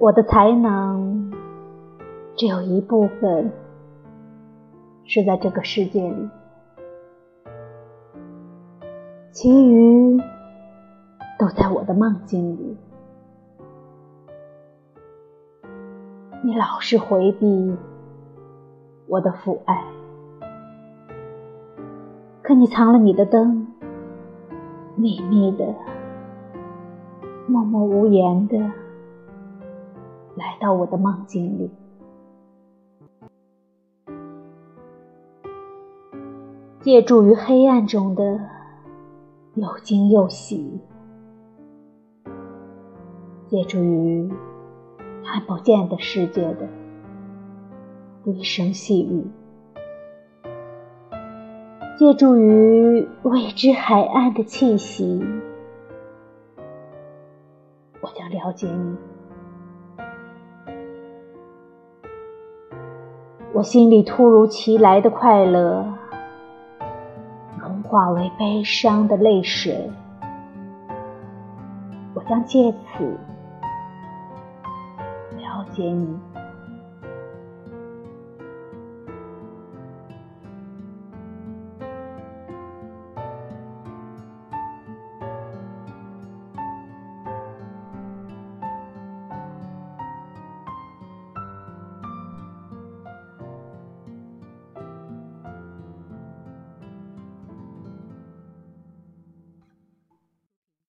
我的才能只有一部分是在这个世界里，其余都在我的梦境里。你老是回避我的父爱，可你藏了你的灯，秘密的、默默无言的来到我的梦境里。借助于黑暗中的又惊又喜，借助于看不见的世界的低声细语，借助于未知海岸的气息，我将了解你。我心里突如其来的快乐，融化为悲伤的泪水，我将借此。了解你。